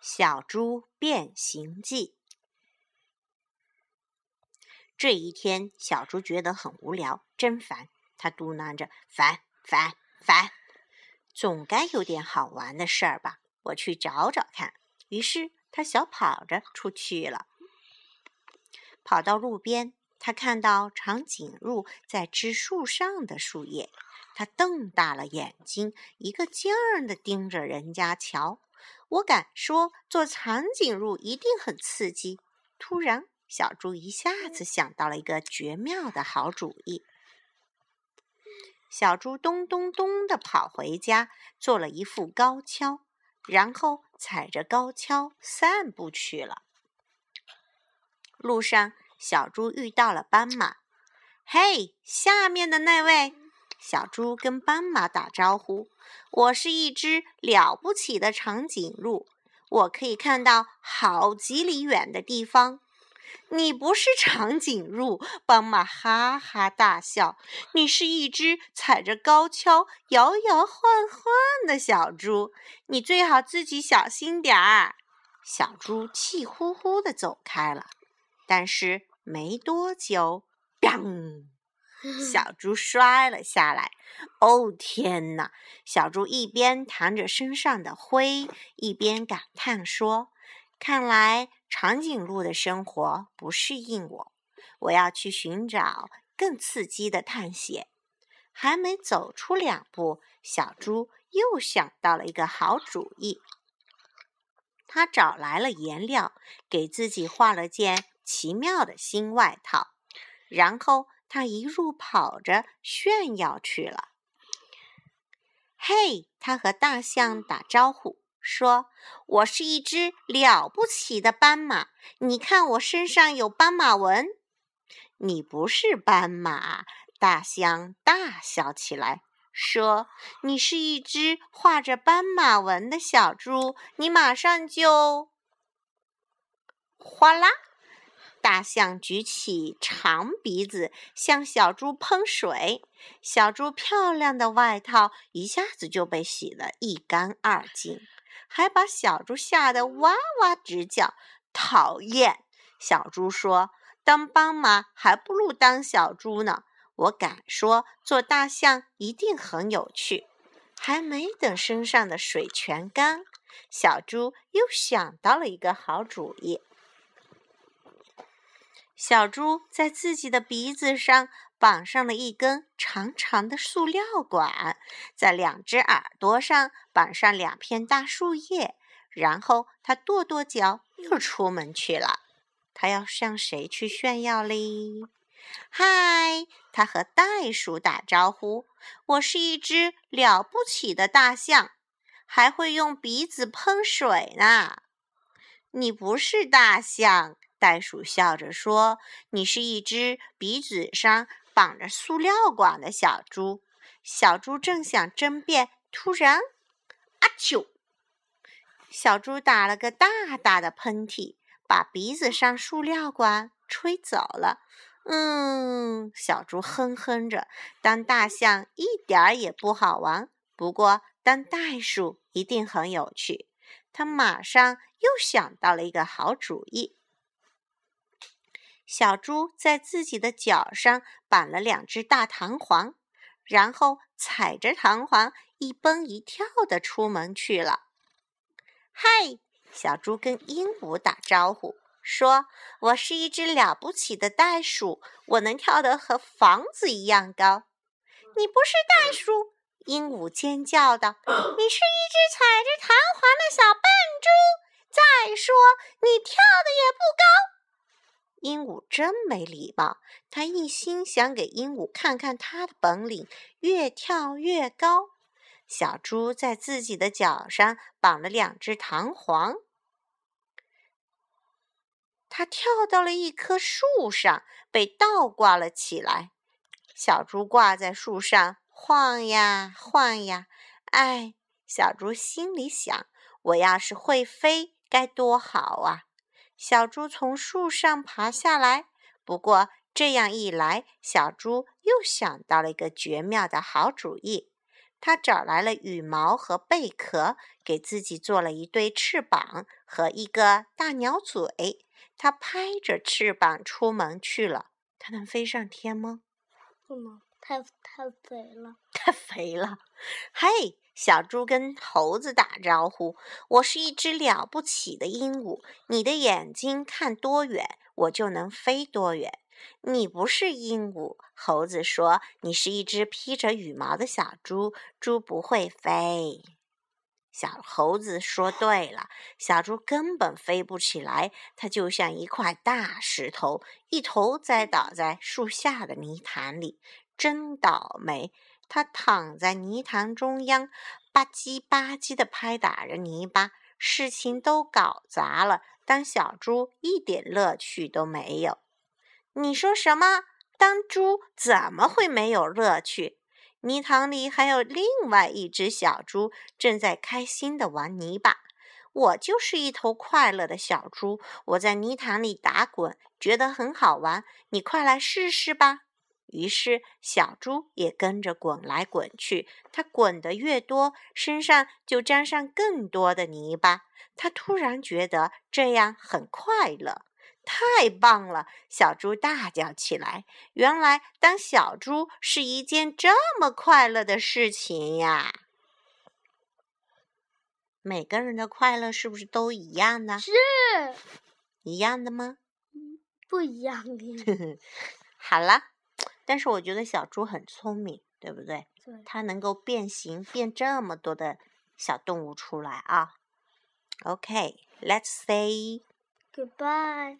小猪变形记。这一天，小猪觉得很无聊，真烦。他嘟囔着：“烦烦烦，总该有点好玩的事儿吧？我去找找看。”于是，他小跑着出去了。跑到路边，他看到长颈鹿在吃树上的树叶，他瞪大了眼睛，一个劲儿的盯着人家瞧。我敢说，做长颈鹿一定很刺激。突然，小猪一下子想到了一个绝妙的好主意。小猪咚咚咚地跑回家，做了一副高跷，然后踩着高跷散步去了。路上，小猪遇到了斑马。“嘿，下面的那位！”小猪跟斑马打招呼。我是一只了不起的长颈鹿，我可以看到好几里远的地方。你不是长颈鹿，斑马哈哈大笑。你是一只踩着高跷摇摇晃晃的小猪，你最好自己小心点儿。小猪气呼呼地走开了，但是没多久，砰！小 猪摔了下来。哦，天哪！小猪一边弹着身上的灰，一边感叹说：“看来长颈鹿的生活不适应我，我要去寻找更刺激的探险。”还没走出两步，小猪又想到了一个好主意。他找来了颜料，给自己画了件奇妙的新外套，然后。他一路跑着炫耀去了。嘿，他和大象打招呼说：“我是一只了不起的斑马，你看我身上有斑马纹。”你不是斑马，大象大笑起来说：“你是一只画着斑马纹的小猪，你马上就……哗啦！”大象举起长鼻子向小猪喷水，小猪漂亮的外套一下子就被洗得一干二净，还把小猪吓得哇哇直叫。讨厌！小猪说：“当斑马还不如当小猪呢。”我敢说，做大象一定很有趣。还没等身上的水全干，小猪又想到了一个好主意。小猪在自己的鼻子上绑上了一根长长的塑料管，在两只耳朵上绑上两片大树叶，然后它跺跺脚，又出门去了。它要向谁去炫耀哩？嗨，它和袋鼠打招呼：“我是一只了不起的大象，还会用鼻子喷水呢。”你不是大象。袋鼠笑着说：“你是一只鼻子上绑着塑料管的小猪。”小猪正想争辩，突然，阿啾！小猪打了个大大的喷嚏，把鼻子上塑料管吹走了。嗯，小猪哼哼着：“当大象一点儿也不好玩，不过当袋鼠一定很有趣。”他马上又想到了一个好主意。小猪在自己的脚上绑了两只大弹簧，然后踩着弹簧一蹦一跳的出门去了。嗨，小猪跟鹦鹉打招呼说：“我是一只了不起的袋鼠，我能跳得和房子一样高。”你不是袋鼠！鹦鹉尖叫道：“你是一只踩着弹簧的小笨猪。再说，你跳的也不高。”鹦鹉真没礼貌，他一心想给鹦鹉看看他的本领，越跳越高。小猪在自己的脚上绑了两只弹簧，它跳到了一棵树上，被倒挂了起来。小猪挂在树上晃呀晃呀，哎，小猪心里想：我要是会飞，该多好啊！小猪从树上爬下来，不过这样一来，小猪又想到了一个绝妙的好主意。他找来了羽毛和贝壳，给自己做了一对翅膀和一个大鸟嘴。他拍着翅膀出门去了。他能飞上天吗？不能，太太肥了。太肥了。嘿，小猪跟猴子打招呼：“我是一只了不起的鹦鹉。你的眼睛看多远，我就能飞多远。”你不是鹦鹉，猴子说：“你是一只披着羽毛的小猪，猪不会飞。”小猴子说：“对了，小猪根本飞不起来，它就像一块大石头，一头栽倒在树下的泥潭里，真倒霉！它躺在泥潭中央，吧唧吧唧地拍打着泥巴，事情都搞砸了。当小猪一点乐趣都没有。”你说什么？当猪怎么会没有乐趣？泥塘里还有另外一只小猪，正在开心地玩泥巴。我就是一头快乐的小猪，我在泥塘里打滚，觉得很好玩。你快来试试吧！于是小猪也跟着滚来滚去。它滚得越多，身上就沾上更多的泥巴。它突然觉得这样很快乐。太棒了！小猪大叫起来。原来当小猪是一件这么快乐的事情呀！每个人的快乐是不是都一样呢？是一样的吗？不一样的。好了，但是我觉得小猪很聪明，对不对？对。它能够变形，变这么多的小动物出来啊。OK，let's say goodbye。